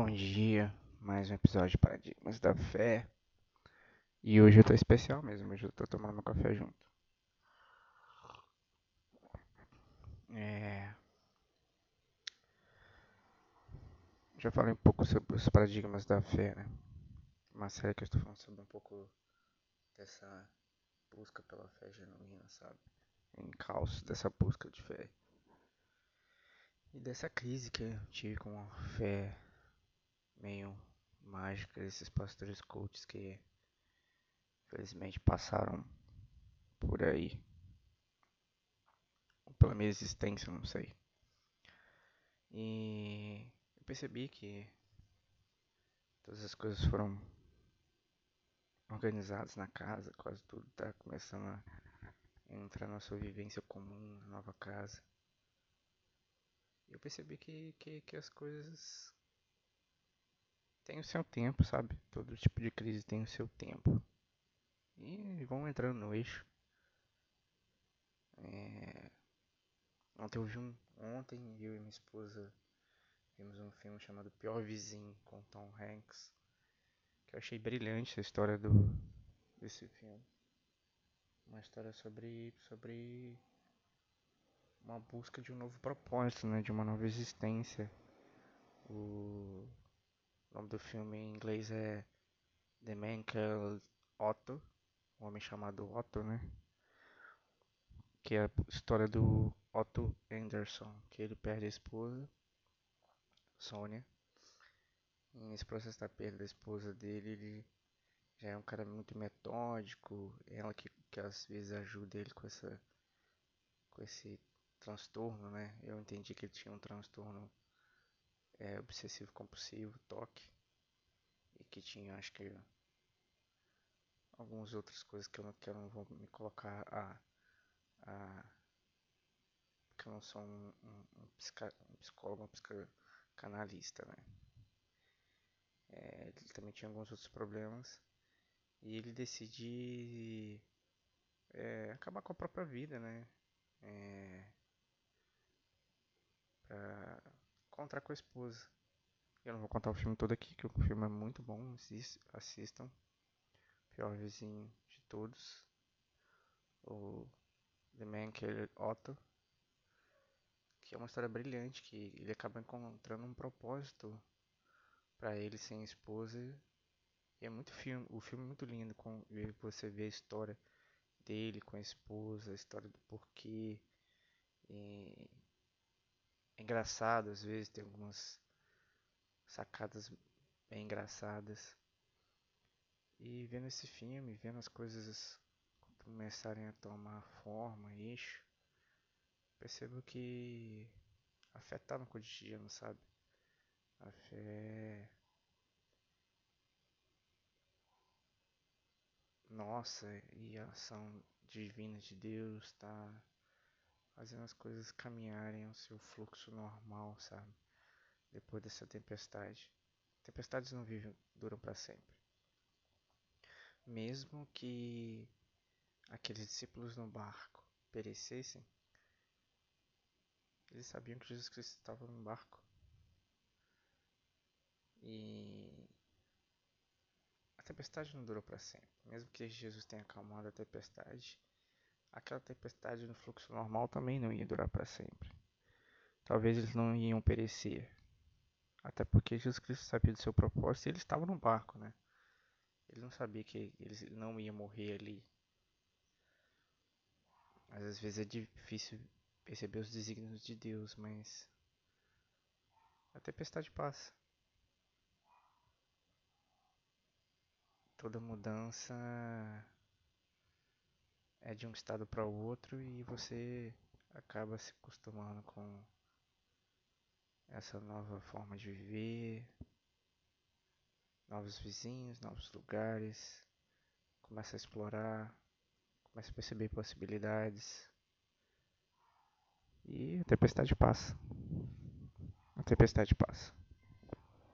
Bom dia, mais um episódio de Paradigmas da Fé. E hoje eu tô especial mesmo, hoje eu tô tomando meu café junto. É... Já falei um pouco sobre os paradigmas da fé, né? Uma série que eu estou falando sobre um pouco dessa busca pela fé genuína, sabe? Em caos dessa busca de fé. E dessa crise que eu tive com a fé meio mágica desses pastores coaches que infelizmente passaram por aí. Pela minha existência, não sei. E eu percebi que todas as coisas foram organizadas na casa, quase tudo está começando a entrar na sua vivência comum, na nova casa. Eu percebi que, que, que as coisas tem o seu tempo, sabe? Todo tipo de crise tem o seu tempo. E vão entrando no eixo. É... Ontem eu vi um. Ontem eu e minha esposa vimos um filme chamado Pior Vizinho com Tom Hanks. Que eu achei brilhante a história do desse filme. Uma história sobre. sobre uma busca de um novo propósito, né? De uma nova existência. O o nome do filme em inglês é The Man Called Otto, um homem chamado Otto, né? Que é a história do Otto Anderson, que ele perde a esposa, Sônia. E nesse processo da perda da esposa dele, ele já é um cara muito metódico, ela que, que às vezes ajuda ele com essa com esse transtorno, né? Eu entendi que ele tinha um transtorno é, obsessivo compulsivo, toque, e que tinha, acho que, algumas outras coisas que eu não, que eu não vou me colocar a, a porque eu não sou um, um, um, psica, um psicólogo, um psicanalista, né? É, ele também tinha alguns outros problemas e ele decide é, acabar com a própria vida, né? É, pra encontrar com a esposa. Eu não vou contar o filme todo aqui, que o filme é muito bom, assistam. Pior vizinho de todos. O The Man Killer Otto. Que é uma história brilhante, que ele acaba encontrando um propósito para ele sem esposa. E é muito filme, o filme é muito lindo com você vê a história dele com a esposa, a história do porquê. E é engraçado, às vezes tem algumas sacadas bem engraçadas. E vendo esse filme, vendo as coisas começarem a tomar forma, eixo, percebo que a fé tá no cotidiano, sabe? A fé. Nossa, e a ação divina de Deus tá fazendo as coisas caminharem ao seu fluxo normal, sabe? Depois dessa tempestade. Tempestades não vivem, duram para sempre. Mesmo que aqueles discípulos no barco perecessem, eles sabiam que Jesus Cristo estava no barco. E a tempestade não durou para sempre. Mesmo que Jesus tenha acalmado a tempestade, aquela tempestade no fluxo normal também não ia durar para sempre. Talvez eles não iam perecer. Até porque Jesus Cristo sabia do seu propósito e ele estava no barco, né? Ele não sabia que eles não iam morrer ali. Mas às vezes é difícil perceber os desígnios de Deus, mas a tempestade passa. Toda mudança é de um estado para o outro e você acaba se acostumando com essa nova forma de viver, novos vizinhos, novos lugares, começa a explorar, começa a perceber possibilidades e a tempestade passa. A tempestade passa.